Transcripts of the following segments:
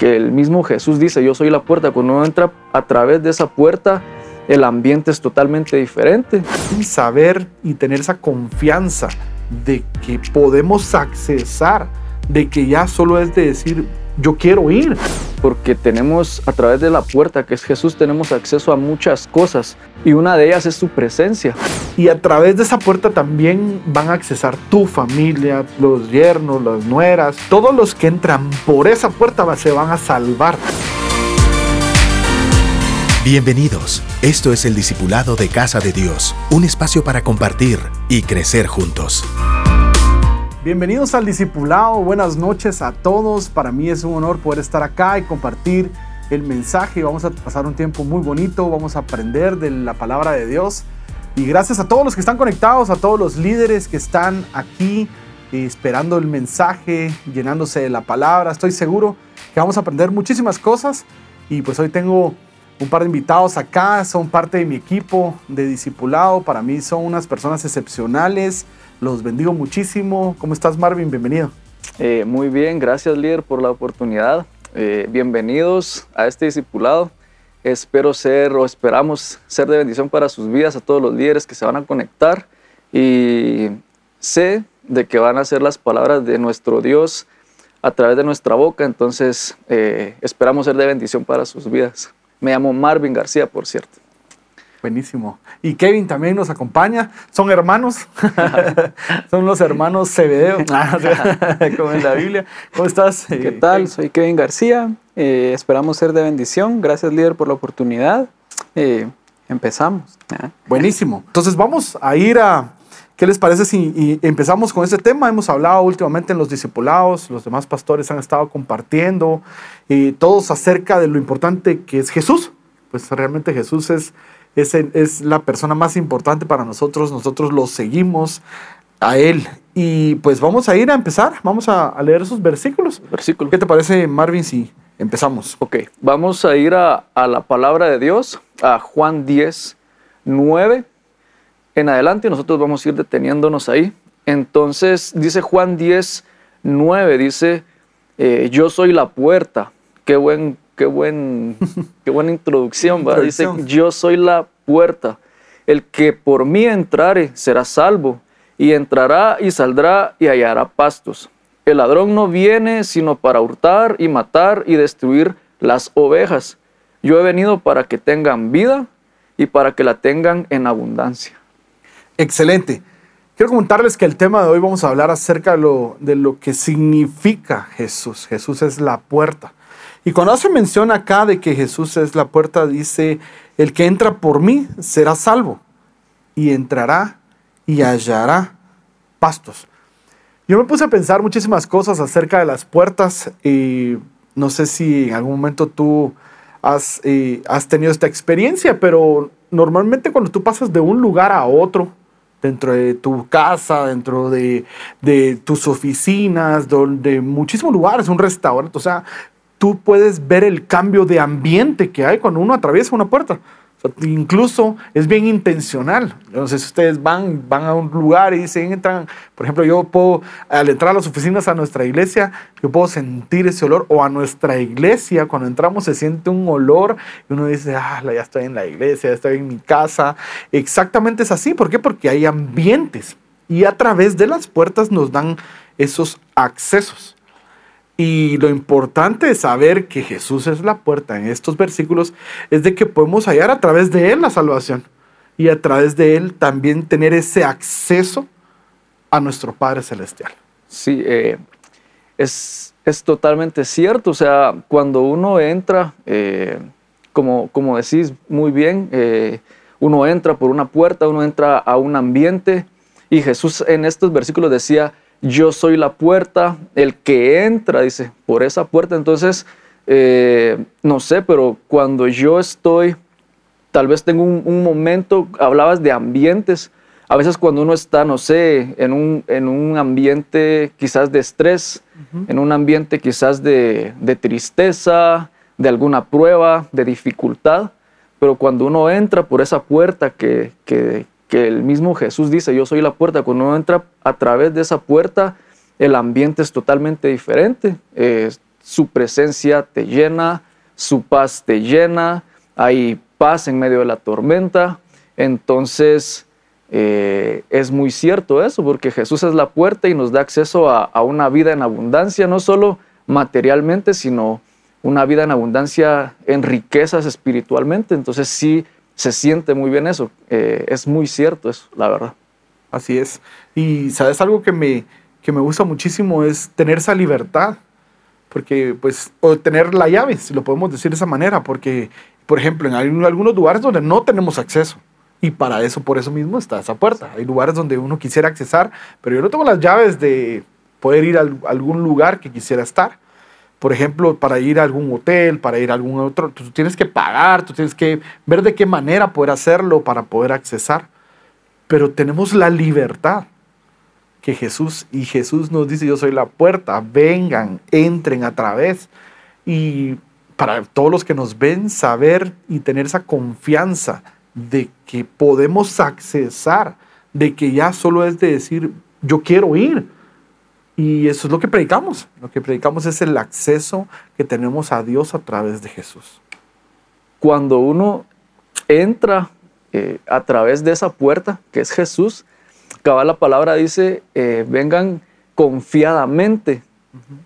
que el mismo Jesús dice, yo soy la puerta. Cuando uno entra a través de esa puerta, el ambiente es totalmente diferente. Y saber y tener esa confianza de que podemos accesar, de que ya solo es de decir, yo quiero ir. Porque tenemos a través de la puerta que es Jesús, tenemos acceso a muchas cosas y una de ellas es su presencia. Y a través de esa puerta también van a accesar tu familia, los yernos, las nueras, todos los que entran por esa puerta se van a salvar. Bienvenidos. Esto es el Discipulado de Casa de Dios, un espacio para compartir y crecer juntos. Bienvenidos al Discipulado, buenas noches a todos. Para mí es un honor poder estar acá y compartir el mensaje. Vamos a pasar un tiempo muy bonito, vamos a aprender de la palabra de Dios. Y gracias a todos los que están conectados, a todos los líderes que están aquí eh, esperando el mensaje, llenándose de la palabra. Estoy seguro que vamos a aprender muchísimas cosas. Y pues hoy tengo un par de invitados acá, son parte de mi equipo de discipulado. Para mí son unas personas excepcionales los bendigo muchísimo. ¿Cómo estás, Marvin? Bienvenido. Eh, muy bien, gracias, líder, por la oportunidad. Eh, bienvenidos a este discipulado. Espero ser o esperamos ser de bendición para sus vidas a todos los líderes que se van a conectar y sé de que van a ser las palabras de nuestro Dios a través de nuestra boca, entonces eh, esperamos ser de bendición para sus vidas. Me llamo Marvin García, por cierto. Buenísimo. Y Kevin también nos acompaña. Son hermanos. Son los hermanos Cebedeo, como en la Biblia. ¿Cómo estás? ¿Qué eh, tal? Soy Kevin García. Eh, esperamos ser de bendición. Gracias, líder, por la oportunidad. Eh, empezamos. Buenísimo. Entonces vamos a ir a... ¿Qué les parece si empezamos con este tema? Hemos hablado últimamente en los discipulados, los demás pastores han estado compartiendo, y todos acerca de lo importante que es Jesús. Pues realmente Jesús es es, es la persona más importante para nosotros, nosotros lo seguimos a Él. Y pues vamos a ir a empezar, vamos a, leer esos versículos. Versículos. ¿Qué te parece, Marvin, si empezamos? Ok, vamos a ir a, a la palabra de Dios, a Juan 10, 9 en adelante, nosotros vamos a ir deteniéndonos ahí. Entonces dice Juan 10, 9, dice, eh, yo soy la puerta. Qué buen qué, buen, qué buena introducción, ¿va? Dice, yo soy la puerta. El que por mí entrare será salvo, y entrará y saldrá y hallará pastos. El ladrón no viene sino para hurtar y matar y destruir las ovejas. Yo he venido para que tengan vida y para que la tengan en abundancia. Excelente. Quiero comentarles que el tema de hoy vamos a hablar acerca de lo, de lo que significa Jesús. Jesús es la puerta. Y cuando hace mención acá de que Jesús es la puerta, dice, el que entra por mí será salvo y entrará y hallará pastos. Yo me puse a pensar muchísimas cosas acerca de las puertas y no sé si en algún momento tú has, eh, tenido esta experiencia, pero normalmente cuando tú pasas de un lugar a otro, dentro de tu casa, dentro de, de tus oficinas, de muchísimos lugares, un restaurante, o sea, tú puedes ver el cambio de ambiente que hay cuando uno atraviesa una puerta. incluso es bien intencional. Si ustedes van, van a un lugar y dicen, entran, por ejemplo, yo puedo, al entrar a las oficinas a nuestra iglesia, yo puedo sentir ese olor, o a nuestra iglesia, cuando entramos se siente un olor y uno dice, ah, ya estoy en la iglesia, ya estoy en mi casa. Exactamente es así. ¿Por qué? Porque hay ambientes y a través de las puertas nos dan esos accesos. Y lo importante de saber que Jesús es la puerta en estos versículos es de que podemos hallar a través de Él la salvación y a través de Él también tener ese acceso a nuestro Padre Celestial. Sí, eh, es, es, totalmente cierto. O sea, cuando uno entra, eh, como, como decís muy bien, eh, uno entra por una puerta, uno entra a un ambiente y Jesús en estos versículos decía, yo soy la puerta, el que entra, dice, por esa puerta. Entonces, eh, no sé, pero cuando yo estoy, tal vez tengo un, momento, hablabas de ambientes, a veces cuando uno está, no sé, en un, en un ambiente quizás de estrés, en un ambiente quizás de, tristeza, de alguna prueba, de dificultad, pero cuando uno entra por esa puerta que, que, que el mismo Jesús dice, yo soy la puerta. Cuando uno entra a través de esa puerta, el ambiente es totalmente diferente. su presencia te llena, su paz te llena, hay paz en medio de la tormenta. Entonces, eh, es muy cierto eso, porque Jesús es la puerta y nos da acceso a, a, una vida en abundancia, no solo materialmente, sino una vida en abundancia en riquezas espiritualmente. Entonces sí se siente muy bien eso. Eh, es muy cierto eso, la verdad. Así es. Y sabes algo que me, que me gusta muchísimo es tener esa libertad. Porque, pues, o tener la llave, si lo podemos decir de esa manera. Porque, por ejemplo, en algunos lugares donde no tenemos acceso. Y para eso, por eso mismo está esa puerta. Hay lugares donde uno quisiera accesar, pero yo no tengo las llaves de poder ir a algún lugar que quisiera estar. Por ejemplo, para ir a algún hotel, para ir a algún otro, tú tienes que pagar, tú tienes que ver de qué manera poder hacerlo para poder accesar. Pero tenemos la libertad que Jesús, y Jesús nos dice, yo soy la puerta, vengan, entren a través. Y para todos los que nos ven, saber y tener esa confianza de que podemos accesar, de que ya solo es de decir, yo quiero ir y eso es lo que predicamos. Lo que predicamos es el acceso que tenemos a Dios a través de Jesús. Cuando uno entra eh, a través de esa puerta, que es Jesús, acaba la palabra dice, eh, vengan confiadamente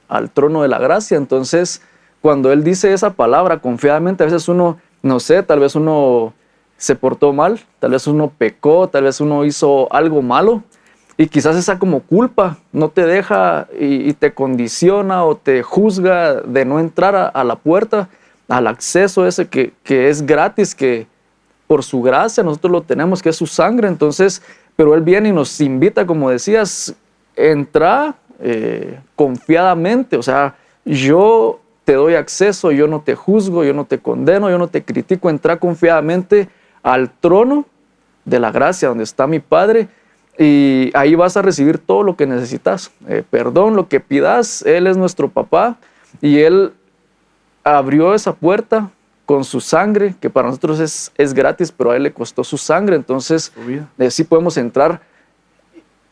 al trono de la gracia. Entonces, cuando Él dice esa palabra confiadamente, a veces uno, no sé, tal vez uno se portó mal, tal vez uno pecó, tal vez uno hizo algo malo y quizás esa como culpa no te deja y, te condiciona o te juzga de no entrar a, la puerta, al acceso ese que, es gratis, que por su gracia nosotros lo tenemos, que es su sangre. Entonces, pero Él viene y nos invita, como decías, entra eh, confiadamente. O sea, yo te doy acceso, yo no te juzgo, yo no te condeno, yo no te critico. Entra confiadamente al trono de la gracia donde está mi Padre y ahí vas a recibir todo lo que necesitas. Eh, perdón, lo que pidas, Él es nuestro papá y Él abrió esa puerta con su sangre, que para nosotros es, es gratis, pero a Él le costó su sangre. Entonces, eh, sí podemos entrar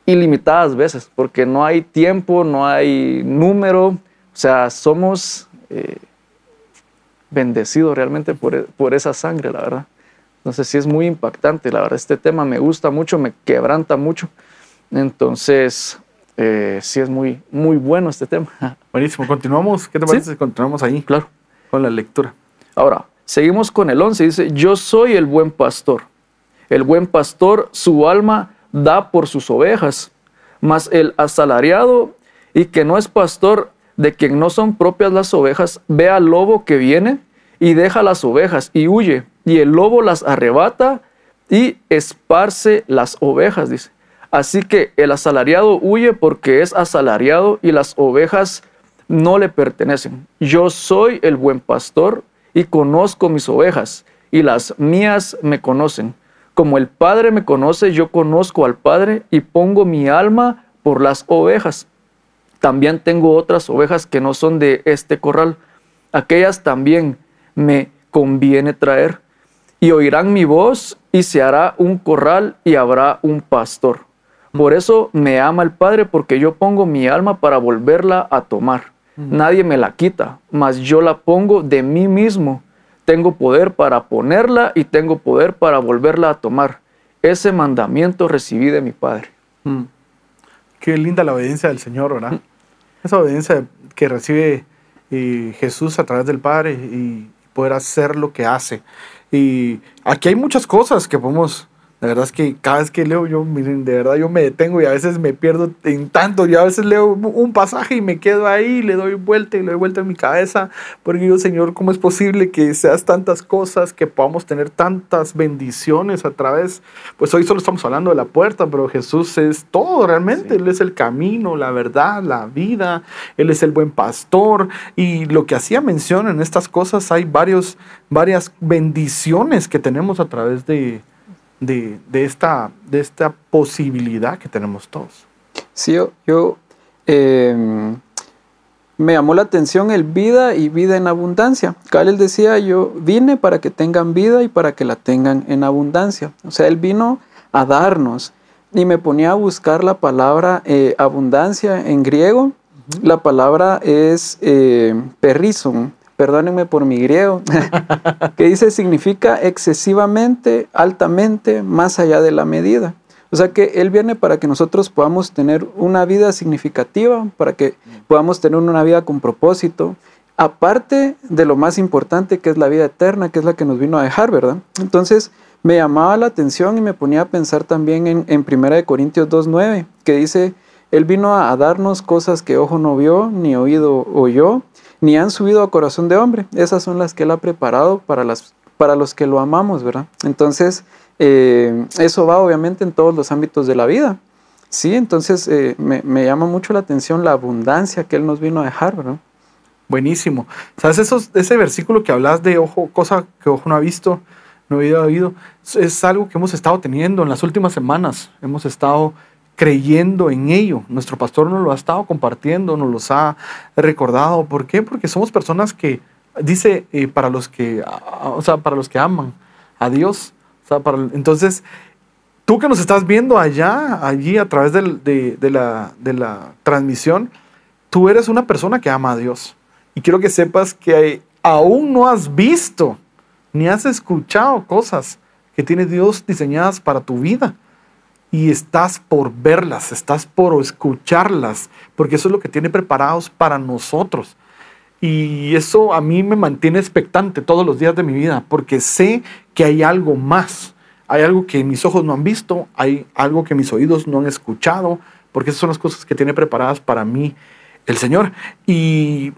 ilimitadas veces, porque no hay tiempo, no hay número, o sea, somos eh, bendecidos realmente por, por esa sangre, la verdad. Entonces sí es muy impactante, la verdad, este tema me gusta mucho, me quebranta mucho. Entonces, eh, sí es muy, muy bueno este tema. Buenísimo, continuamos. ¿Qué te parece si continuamos ahí? Claro. Con la lectura. Ahora, seguimos con el 11. Dice, yo soy el buen pastor. El buen pastor su alma da por sus ovejas, mas el asalariado y que no es pastor, de quien no son propias las ovejas, ve al lobo que viene y deja las ovejas y huye y el lobo las arrebata y esparce las ovejas, dice. Así que el asalariado huye porque es asalariado y las ovejas no le pertenecen. Yo soy el buen pastor y conozco mis ovejas y las mías me conocen. Como el Padre me conoce, yo conozco al Padre y pongo mi alma por las ovejas. También tengo otras ovejas que no son de este corral. Aquellas también me conviene traer y oirán mi voz y se hará un corral y habrá un pastor. Por eso me ama el Padre, porque yo pongo mi alma para volverla a tomar. Nadie me la quita, mas yo la pongo de mí mismo. Tengo poder para ponerla y tengo poder para volverla a tomar. Ese mandamiento recibí de mi Padre. Qué linda la obediencia del Señor, ¿verdad? Esa obediencia que recibe eh, Jesús a través del Padre y poder hacer lo que hace. Y aquí hay muchas cosas que podemos, la verdad es que cada vez que leo yo, miren, de verdad yo me detengo y a veces me pierdo en tanto. Yo a veces leo un pasaje y me quedo ahí, le doy vuelta y le doy vuelta en mi cabeza, porque digo, Señor, ¿cómo es posible que seas tantas cosas, que podamos tener tantas bendiciones a través? Pues hoy solo estamos hablando de la puerta, pero Jesús es todo realmente. Él es el camino, la verdad, la vida. Él es el buen pastor. Y lo que hacía mención en estas cosas, hay varios varias bendiciones que tenemos a través de, de, esta, de esta posibilidad que tenemos todos. Sí, yo, em, me llamó la atención el vida y vida en abundancia. Él decía, yo vine para que tengan vida y para que la tengan en abundancia. O sea, Él vino a darnos. Y me ponía a buscar la palabra eh, abundancia en griego La palabra es eh, perrizum, perdónenme por mi griego, que dice significa excesivamente, altamente, más allá de la medida. O sea que Él viene para que nosotros podamos tener una vida significativa, para que podamos tener una vida con propósito, aparte de lo más importante que es la vida eterna, que es la que nos vino a dejar, ¿verdad? Entonces me llamaba la atención y me ponía a pensar también en, en 1 Corintios 2.9, que dice, Él vino a darnos cosas que ojo no vio, ni oído oyó, ni han subido a corazón de hombre. Esas son las que Él ha preparado para, las, para los que lo amamos, ¿verdad? Entonces, eh, eso va obviamente en todos los ámbitos de la vida. Sí, entonces eh, me, me, llama mucho la atención la abundancia que Él nos vino a dejar, ¿verdad? Buenísimo. ¿Sabes? Esos, ese versículo que hablas de ojo, cosa que ojo no ha visto, no había oído, es algo que hemos estado teniendo en las últimas semanas. Hemos estado creyendo en ello. Nuestro pastor nos lo ha estado compartiendo, nos los ha recordado. ¿Por qué? Porque somos personas que, dice, eh, para, los que, o sea, para los que aman a Dios. O sea, para, entonces, tú que nos estás viendo allá, allí a través de, la, de la transmisión, tú eres una persona que ama a Dios. Y quiero que sepas que aún no has visto ni has escuchado cosas que tiene Dios diseñadas para tu vida y estás por verlas, estás por escucharlas, porque eso es lo que tiene preparados para nosotros. Y eso a mí me mantiene expectante todos los días de mi vida, porque sé que hay algo más, hay algo que mis ojos no han visto, hay algo que mis oídos no han escuchado, porque esas son las cosas que tiene preparadas para mí el Señor. Y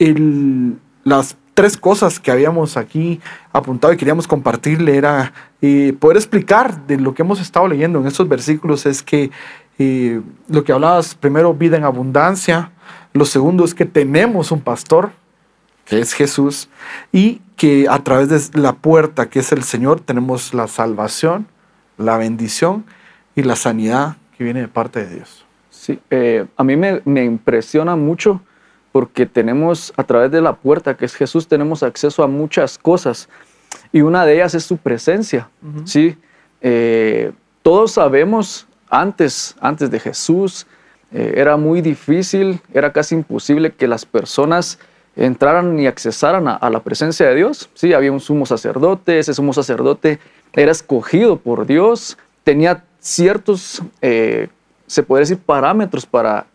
el, las tres cosas que habíamos aquí apuntado y queríamos compartirle era eh, poder explicar de lo que hemos estado leyendo en estos versículos es que eh, lo que hablabas primero, vida en abundancia, lo segundo es que tenemos un pastor, que es Jesús, y que a través de la puerta, que es el Señor, tenemos la salvación, la bendición y la sanidad que viene de parte de Dios. Sí, eh, a mí me, me impresiona mucho porque tenemos a través de la puerta que es Jesús, tenemos acceso a muchas cosas y una de ellas es su presencia. ¿sí? Eh, todos sabemos, antes, antes de Jesús, eh, era muy difícil, era casi imposible que las personas entraran y accesaran a, la presencia de Dios. Sí, había un sumo sacerdote, ese sumo sacerdote era escogido por Dios, tenía ciertos, eh, se puede decir, parámetros para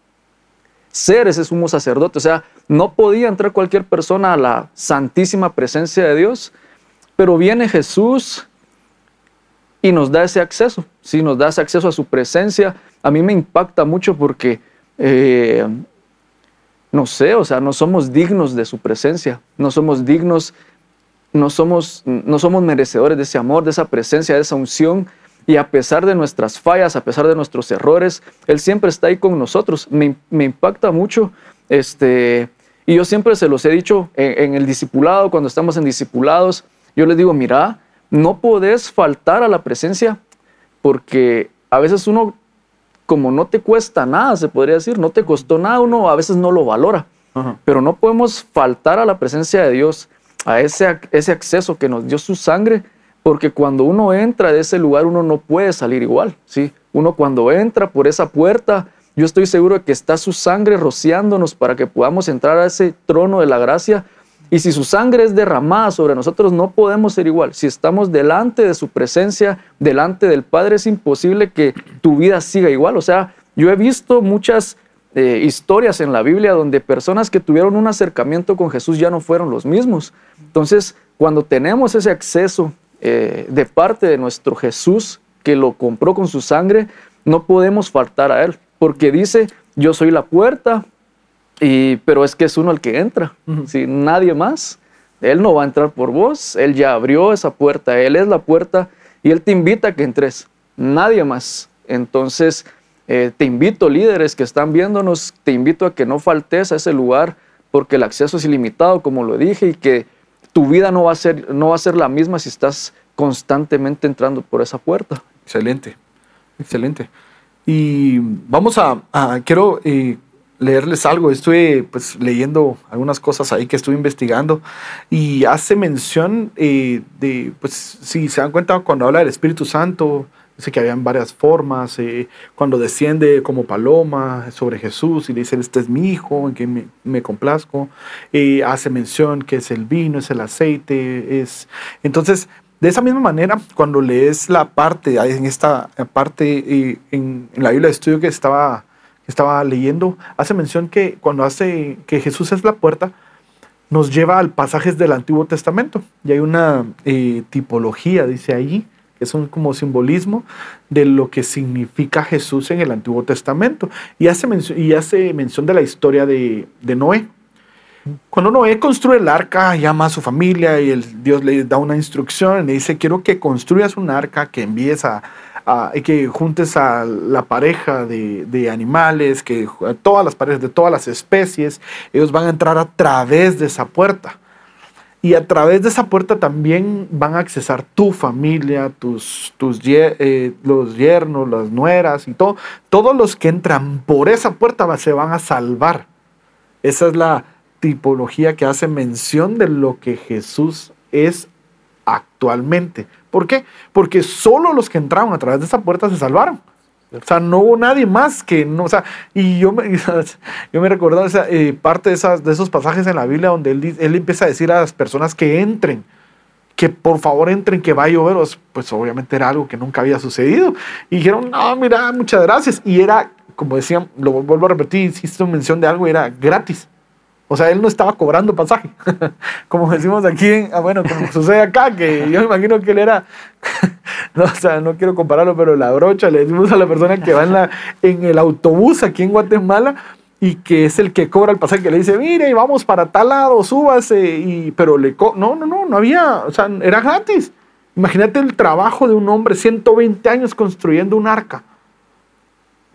ser ese sumo sacerdote. O sea, no podía entrar cualquier persona a la santísima presencia de Dios, pero viene Jesús y nos da ese acceso, sí, nos da ese acceso a su presencia. A mí me impacta mucho porque, eh, no sé, o sea, no somos dignos de su presencia, no somos dignos, no somos, no somos merecedores de ese amor, de esa presencia, de esa unción y a pesar de nuestras fallas, a pesar de nuestros errores, Él siempre está ahí con nosotros. Me, impacta mucho. Este, y yo siempre se los he dicho en, el discipulado, cuando estamos en discipulados, yo les digo, mira, no podés faltar a la presencia porque a veces uno, como no te cuesta nada, se podría decir, no te costó nada, uno a veces no lo valora. Pero no podemos faltar a la presencia de Dios, a ese, ese acceso que nos dio su sangre porque cuando uno entra de ese lugar, uno no puede salir igual, ¿sí? Uno cuando entra por esa puerta, yo estoy seguro de que está su sangre rociándonos para que podamos entrar a ese trono de la gracia. Y si su sangre es derramada sobre nosotros, no podemos ser igual. Si estamos delante de su presencia, delante del Padre, es imposible que tu vida siga igual. O sea, yo he visto muchas eh, historias en la Biblia donde personas que tuvieron un acercamiento con Jesús ya no fueron los mismos. Entonces, cuando tenemos ese acceso eh, de parte de nuestro Jesús que lo compró con su sangre, no podemos faltar a Él, porque dice, yo soy la puerta, y, pero es que es uno el que entra, nadie más. Él no va a entrar por vos, Él ya abrió esa puerta, Él es la puerta y Él te invita a que entres, nadie más. Entonces, eh, te invito, líderes que están viéndonos, te invito a que no faltes a ese lugar porque el acceso es ilimitado, como lo dije, y que tu vida no va a ser, no va a ser la misma si estás constantemente entrando por esa puerta. Excelente, excelente. Y vamos a, quiero eh, leerles algo. Estuve pues leyendo algunas cosas ahí que estuve investigando y hace mención eh, de, pues si se dan cuenta cuando habla del Espíritu Santo, Dice que habían varias formas. cuando desciende como paloma sobre Jesús y le dice, este es mi hijo, en quien me, complazco. Hace mención que es el vino, es el aceite. es Entonces, de esa misma manera, cuando lees la parte, en esta parte, en, la Biblia de estudio que estaba, que estaba leyendo, hace mención que cuando hace que Jesús es la puerta, nos lleva al pasajes del Antiguo Testamento. Y hay una eh, tipología, dice ahí, que es un como simbolismo de lo que significa Jesús en el Antiguo Testamento. Y hace mención, y hace mención de la historia de, de Noé. Cuando Noé construye el arca, llama a su familia y el, Dios le da una instrucción, le dice, quiero que construyas un arca, que envíes a, a- que juntes a la pareja de, de animales, que todas las parejas de todas las especies, ellos van a entrar a través de esa puerta. Y a través de esa puerta también van a accesar tu familia, tus, tus eh, los yernos, las nueras y todo. Todos los que entran por esa puerta se van a salvar. Esa es la tipología que hace mención de lo que Jesús es actualmente. ¿Por qué? Porque solo los que entraron a través de esa puerta se salvaron. O sea, no hubo nadie más que no, o sea, y yo me, yo me recordaba esa, eh, parte de, esas, de esos pasajes en la Biblia donde él, él empieza a decir a las personas que entren, que por favor entren, que va a llover, Pues- pues obviamente era algo que nunca había sucedido. Y dijeron, no, mira, muchas gracias. Y era, como decían, lo vuelvo a repetir, hiciste mención de algo, era gratis. O sea, él no estaba cobrando pasaje. como decimos aquí, ah, bueno, como sucede acá, que yo me imagino que él era, no, o sea, no quiero compararlo, pero la brocha, le decimos a la persona que va en, la, en el autobús aquí en Guatemala y que es el que cobra el pasaje, que le dice, mire, vamos para tal lado, súbase, y, pero le... co- No, no, no, no había, o sea, era gratis. Imagínate el trabajo de un hombre, 120 años construyendo un arca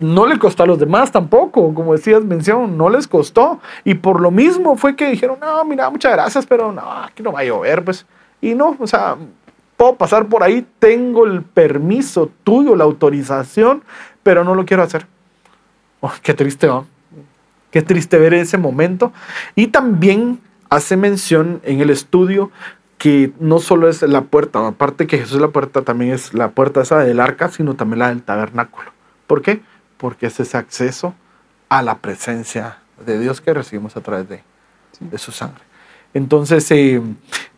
no le costó a los demás tampoco, como decías, mención, no les costó. Y por lo mismo fue que dijeron, no, mira, muchas gracias, pero no, aquí no va a llover, pues. Y no, o sea, puedo pasar por ahí, tengo el permiso tuyo, la autorización, pero no lo quiero hacer. Oh, qué triste. Qué triste ver ese momento. Y también hace mención en el estudio que no solo es la puerta, aparte que Jesús es la puerta, también es la puerta esa del arca, sino también la del tabernáculo. ¿Por qué? Porque es ese acceso a la presencia de Dios que recibimos a través de, de su sangre. Entonces, eh,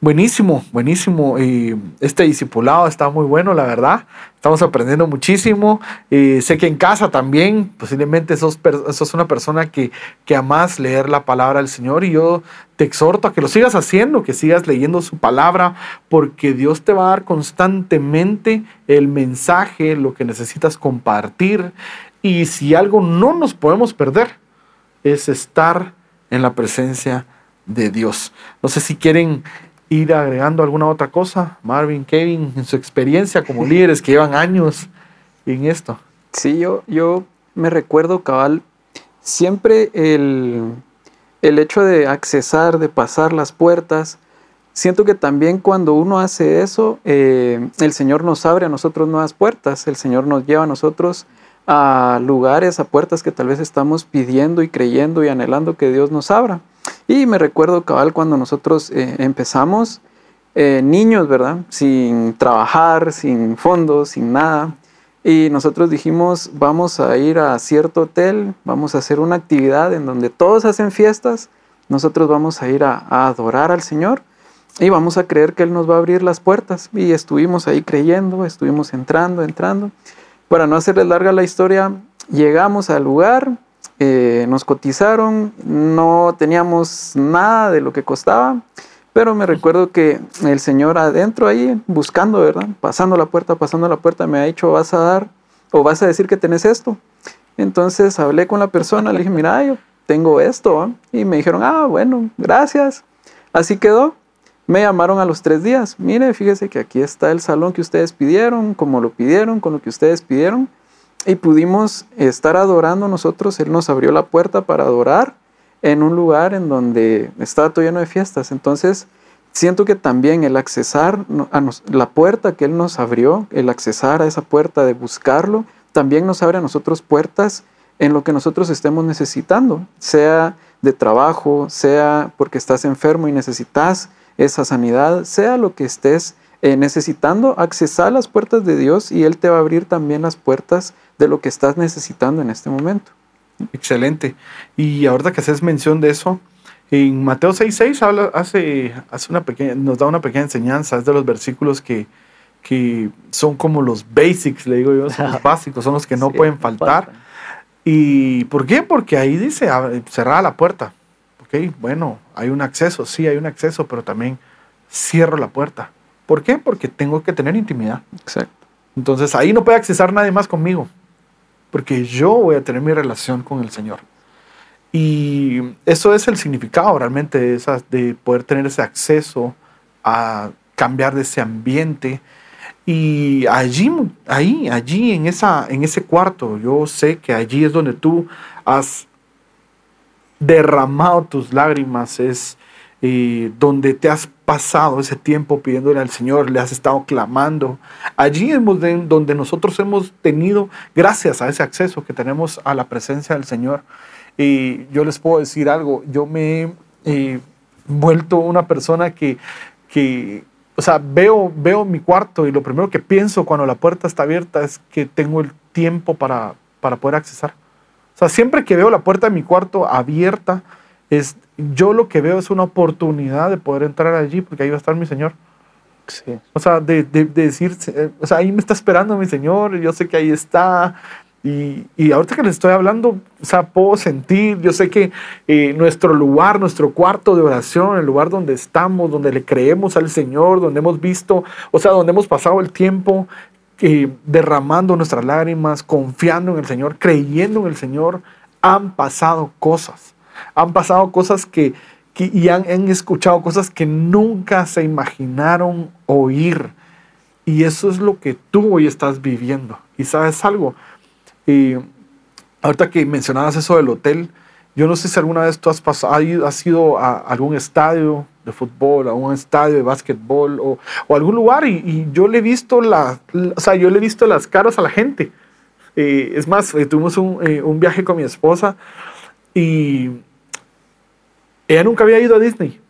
buenísimo, buenísimo. eh, este discipulado está muy bueno, la verdad. Estamos aprendiendo muchísimo. Eh, sé que en casa también, posiblemente sos, sos una persona que, que amás leer la palabra del Señor y yo te exhorto a que lo sigas haciendo, que sigas leyendo su palabra, porque Dios te va a dar constantemente el mensaje, lo que necesitas compartir. Y si algo no nos podemos perder, es estar en la presencia de Dios. No sé si quieren ir agregando alguna otra cosa, Marvin, Kevin, en su experiencia como líderes que llevan años en esto. Sí, yo, yo me recuerdo, cabal, siempre el, el hecho de accesar, de pasar las puertas, siento que también cuando uno hace eso, eh, el Señor nos abre a nosotros nuevas puertas, el Señor nos lleva a nosotros a lugares, a puertas que tal vez estamos pidiendo y creyendo y anhelando que Dios nos abra. Y me recuerdo, cabal, cuando nosotros eh, empezamos, eh, niños, ¿verdad? Sin trabajar, sin fondos, sin nada. Y nosotros dijimos, vamos a ir a cierto hotel, vamos a hacer una actividad en donde todos hacen fiestas, nosotros vamos a ir a, a adorar al Señor y vamos a creer que Él nos va a abrir las puertas. Y estuvimos ahí creyendo, estuvimos entrando, entrando. Para no hacerles larga la historia, llegamos al lugar, eh, nos cotizaron, no teníamos nada de lo que costaba, pero me recuerdo que el señor adentro ahí, buscando, ¿verdad? Pasando la puerta, pasando la puerta, me ha dicho, vas a dar o vas a decir que tenés esto. Entonces hablé con la persona, le dije, mira, yo tengo esto. ¿ah?". Y me dijeron, ah, bueno, gracias. Así quedó. Me llamaron a los tres días. Mire, fíjese que aquí está el salón que ustedes pidieron, como lo pidieron, con lo que ustedes pidieron. Y pudimos estar adorando nosotros. Él nos abrió la puerta para adorar en un lugar en donde estaba todo lleno de fiestas. Entonces, siento que también el accesar a la puerta que Él nos abrió, el accesar a esa puerta de buscarlo, también nos abre a nosotros puertas en lo que nosotros estemos necesitando, sea de trabajo, sea porque estás enfermo y necesitas esa sanidad, sea lo que estés eh, necesitando, accesar a las puertas de Dios y Él te va a abrir también las puertas de lo que estás necesitando en este momento. Excelente. Y ahorita que haces mención de eso, en Mateo 6.6 habla, hace, hace una pequeña, nos da una pequeña enseñanza, es de los versículos que, que son como los basics, le digo yo, son los básicos, son los que no Sí, pueden faltar. faltan. ¿Y por qué? Porque ahí dice cerrada la puerta. Ok, bueno, hay un acceso, sí, hay un acceso, pero también cierro la puerta. ¿Por qué? Porque tengo que tener intimidad. Exacto. Entonces ahí no puede accesar nadie más conmigo, porque yo voy a tener mi relación con el Señor. Y eso es el significado realmente de, esas, de poder tener ese acceso a cambiar de ese ambiente. Y allí, ahí, allí en, esa, en ese cuarto, yo sé que allí es donde tú has derramado tus lágrimas, es eh, donde te has pasado ese tiempo pidiéndole al Señor, le has estado clamando. Allí es donde, nosotros hemos tenido, gracias a ese acceso que tenemos a la presencia del Señor. Y yo les puedo decir algo, yo me he eh, vuelto una persona que, que o sea, veo, veo mi cuarto y lo primero que pienso cuando la puerta está abierta es que tengo el tiempo para, para poder accesar. Sea, siempre que veo la puerta de mi cuarto abierta, es, yo lo que veo es una oportunidad de poder entrar allí porque ahí va a estar mi Señor. Sí. O sea, de, de- de decir, eh, o sea, ahí me está esperando mi Señor, yo sé que ahí está. Y, y ahorita que les estoy hablando, o sea, puedo sentir, yo sé que eh, nuestro lugar, nuestro cuarto de oración, el lugar donde estamos, donde le creemos al Señor, donde hemos visto, o sea, donde hemos pasado el tiempo eh, derramando nuestras lágrimas, confiando en el Señor, creyendo en el Señor, han pasado cosas. Han pasado cosas que, que- y han, han escuchado cosas que nunca se imaginaron oír. Y eso es lo que tú hoy estás viviendo. Y sabes algo, y ahorita que mencionabas eso del hotel, yo no sé si alguna vez tú has, pasado, has ido a algún estadio de fútbol, a un estadio de básquetbol o, o algún lugar y, y yo le he visto la, la- o sea, yo le he visto las caras a la gente. Eh, es más, eh, tuvimos un, eh, un viaje con mi esposa y ella nunca había ido a Disney.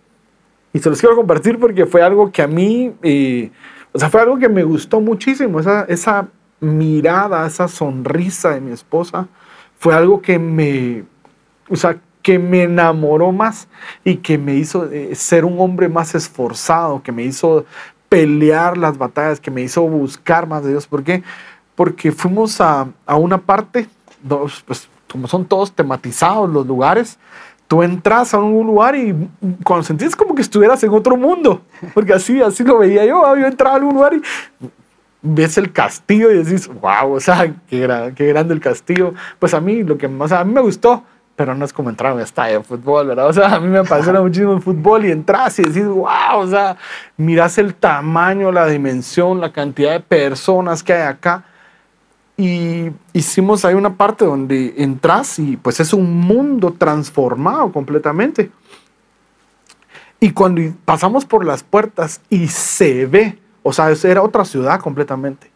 Y se los quiero compartir porque fue algo que a mí, eh, o sea, fue algo que me gustó muchísimo. Esa, esa mirada, esa sonrisa de mi esposa, fue algo que me, o sea, que me enamoró más y que me hizo eh, ser un hombre más esforzado, que me hizo pelear las batallas, que me hizo buscar más de Dios. ¿Por qué? Porque fuimos a, a una parte, pues como son todos tematizados los lugares, tú entras a un lugar y cuando sentís como que estuvieras en otro mundo, porque así, así lo veía yo, ¿va? yo entraba a algún lugar y ves el castillo y decís, wow, o sea, qué, gra- qué grande el castillo. Pues a mí, lo que más, a mí me gustó, pero no es como entrar a un estadio de fútbol, ¿verdad? O sea, a mí me apasiona muchísimo el fútbol y entras y decís, wow, o sea, miras el tamaño, la dimensión, la cantidad de personas que hay acá. Y hicimos ahí una parte donde entras y pues es un mundo transformado completamente. Y cuando pasamos por las puertas y se ve, o sea, era otra ciudad completamente.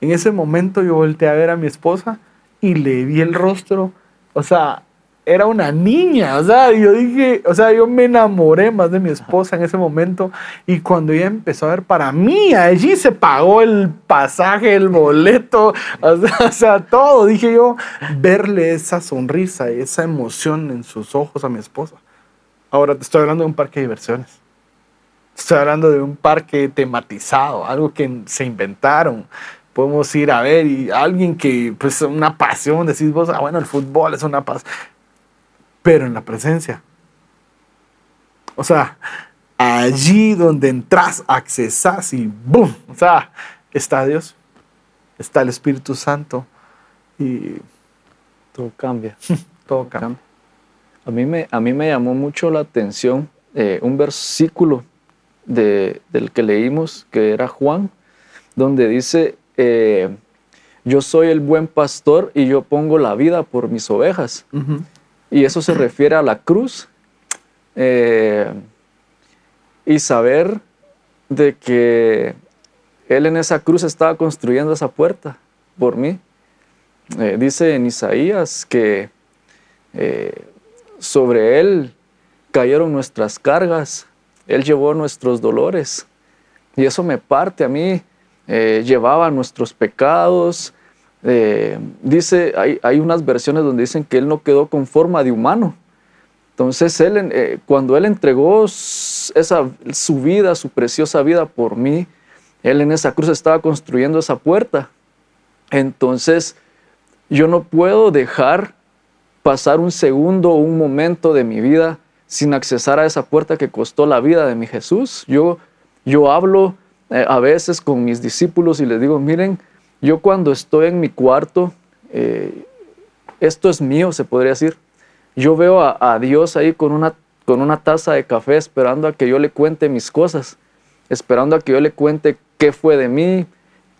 En ese momento yo volteé a ver a mi esposa y le vi el rostro, o sea, era una niña, o sea, yo dije, o sea, yo me enamoré más de mi esposa en ese momento y cuando ella empezó a ver para mí, allí se pagó el pasaje, el boleto, o sea, o sea, todo, dije yo, verle esa sonrisa esa emoción en sus ojos a mi esposa. Ahora te estoy hablando de un parque de diversiones. Estoy hablando de un parque tematizado, algo que se inventaron. Podemos ir a ver y alguien que, pues, una pasión, decís vos, ah, bueno, el fútbol es una pasión. Pero en la presencia. O sea, allí donde entras, accesas y ¡boom! O sea, está Dios, está el Espíritu Santo y Todo cambia. todo cambia. A mí me, a mí me llamó mucho la atención eh, un versículo de- del que leímos, que era Juan, donde dice, eh, yo soy el buen pastor y yo pongo la vida por mis ovejas. Y eso se refiere a la cruz. Eh, y saber de que Él en esa cruz estaba construyendo esa puerta por mí. Eh, dice en Isaías que eh, sobre Él cayeron nuestras cargas, Él llevó nuestros dolores. y eso me parte a mí. Llevaba nuestros pecados. Eh, dice, hay, hay, unas versiones donde dicen que Él no quedó con forma de humano. Entonces, él, eh, cuando Él entregó esa, su vida, su preciosa vida por mí, Él en esa cruz estaba construyendo esa puerta. Entonces, yo no puedo dejar pasar un segundo o un momento de mi vida sin accesar a esa puerta que costó la vida de mi Jesús. Yo, yo hablo eh, a veces con mis discípulos y les digo, miren, yo cuando estoy en mi cuarto, eh, esto es mío, se podría decir. Yo veo a, Dios ahí con una, con una taza de café esperando a que yo le cuente mis cosas, esperando a que yo le cuente qué fue de mí,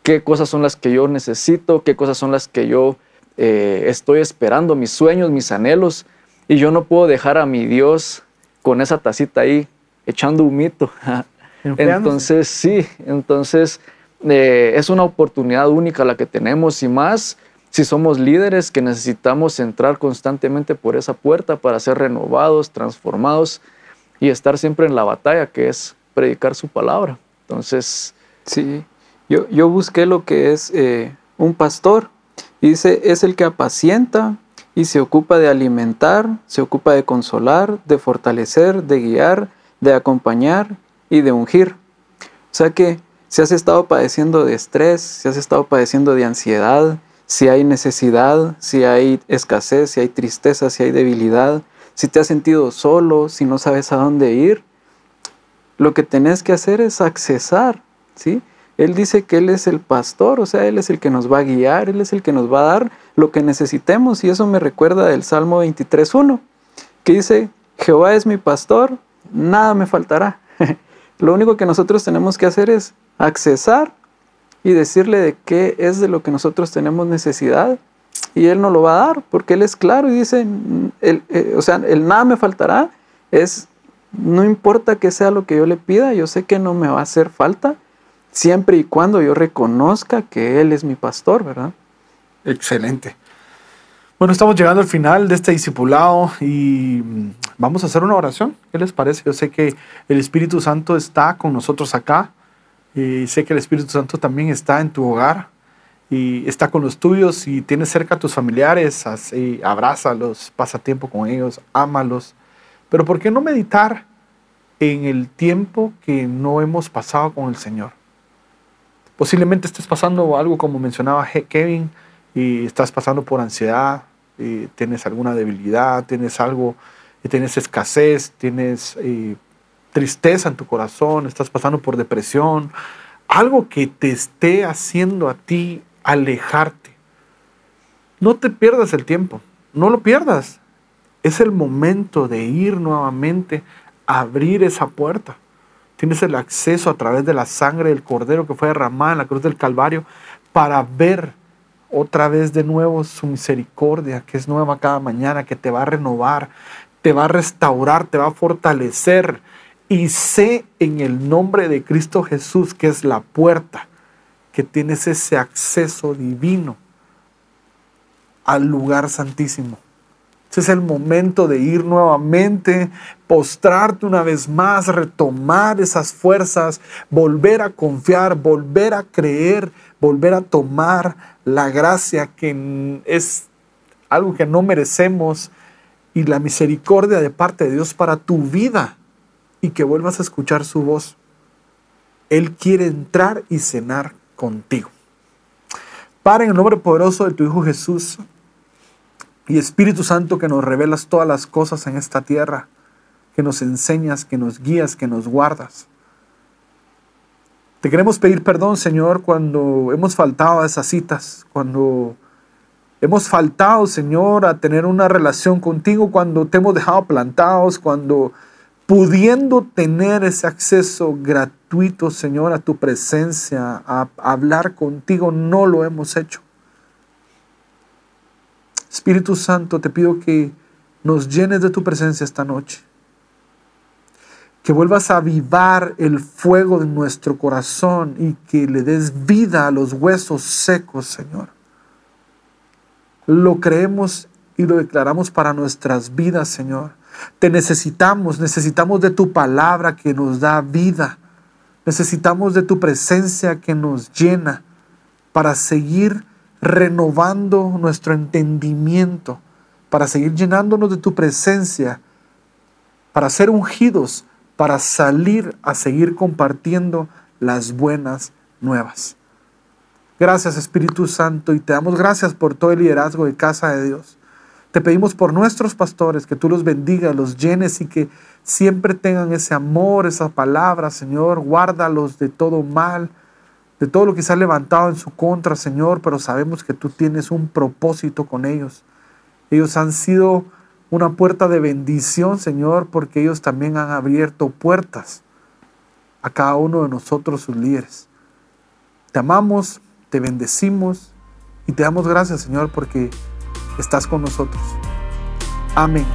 qué cosas son las que yo necesito, qué cosas son las que yo eh, estoy esperando, mis sueños, mis anhelos. Y yo no puedo dejar a mi Dios con esa tacita ahí echando humito. entonces, sí, entonces eh, es una oportunidad única la que tenemos y más si somos líderes que necesitamos entrar constantemente por esa puerta para ser renovados, transformados y estar siempre en la batalla que es predicar su palabra. Entonces, sí, yo, yo busqué lo que es eh, un pastor. Dice, es el que apacienta y se ocupa de alimentar, se ocupa de consolar, de fortalecer, de guiar, de acompañar y de ungir. O sea que si has estado padeciendo de estrés, si has estado padeciendo de ansiedad, si hay necesidad, si hay escasez, si hay tristeza, si hay debilidad, si te has sentido solo, si no sabes a dónde ir, lo que tenés que hacer es accesar, ¿sí? Él dice que Él es el pastor, o sea, Él es el que nos va a guiar, Él es el que nos va a dar lo que necesitemos. Y eso me recuerda del Salmo 23.1, que dice, Jehová es mi pastor, nada me faltará. lo único que nosotros tenemos que hacer es accesar y decirle de qué es de lo que nosotros tenemos necesidad. Y Él nos lo va a dar, porque Él es claro y dice, el, eh, o sea, el nada me faltará es, no importa que sea lo que yo le pida, yo sé que no me va a hacer falta siempre y cuando yo reconozca que Él es mi pastor, ¿verdad? Excelente. Bueno, estamos llegando al final de este discipulado y vamos a hacer una oración. ¿Qué les parece? Yo sé que el Espíritu Santo está con nosotros acá y sé que el Espíritu Santo también está en tu hogar y está con los tuyos y tienes cerca a tus familiares, así, abrázalos, pasa tiempo con ellos, ámalos. Pero ¿por qué no meditar en el tiempo que no hemos pasado con el Señor? Posiblemente estés pasando algo como mencionaba Kevin y estás pasando por ansiedad, y tienes alguna debilidad, tienes algo, tienes escasez, tienes eh, tristeza en tu corazón, estás pasando por depresión, algo que te esté haciendo a ti alejarte. No te pierdas el tiempo, no lo pierdas. Es el momento de ir nuevamente a abrir esa puerta. Tienes el acceso a través de la sangre del Cordero que fue derramada en la cruz del Calvario para ver otra vez de nuevo su misericordia, que es nueva cada mañana, que te va a renovar, te va a restaurar, te va a fortalecer. Y sé en el nombre de Cristo Jesús, que es la puerta, que tienes ese acceso divino al lugar santísimo. Es el momento de ir nuevamente, postrarte una vez más, retomar esas fuerzas, volver a confiar, volver a creer, volver a tomar la gracia que es algo que no merecemos y la misericordia de parte de Dios para tu vida y que vuelvas a escuchar su voz. Él quiere entrar y cenar contigo. Para en el nombre poderoso de tu Hijo Jesús, y Espíritu Santo que nos revelas todas las cosas en esta tierra, que nos enseñas, que nos guías, que nos guardas. Te queremos pedir perdón, Señor, cuando hemos faltado a esas citas, cuando hemos faltado, Señor, a tener una relación contigo, cuando te hemos dejado plantados, cuando pudiendo tener ese acceso gratuito, Señor, a tu presencia, a hablar contigo, no lo hemos hecho. Espíritu Santo, te pido que nos llenes de tu presencia esta noche. Que vuelvas a avivar el fuego de nuestro corazón y que le des vida a los huesos secos, Señor. Lo creemos y lo declaramos para nuestras vidas, Señor. Te necesitamos, necesitamos de tu palabra que nos da vida. Necesitamos de tu presencia que nos llena para seguir renovando nuestro entendimiento, para seguir llenándonos de tu presencia, para ser ungidos, para salir a seguir compartiendo las buenas nuevas. Gracias Espíritu Santo y te damos gracias por todo el liderazgo de Casa de Dios. Te pedimos por nuestros pastores que tú los bendigas, los llenes y que siempre tengan ese amor, esa palabra, Señor. Guárdalos de todo mal, de todo lo que se ha levantado en su contra, Señor, pero sabemos que tú tienes un propósito con ellos. Ellos han sido una puerta de bendición, Señor, porque ellos también han abierto puertas a cada uno de nosotros, sus líderes. Te amamos, te bendecimos y te damos gracias, Señor, porque estás con nosotros. Amén.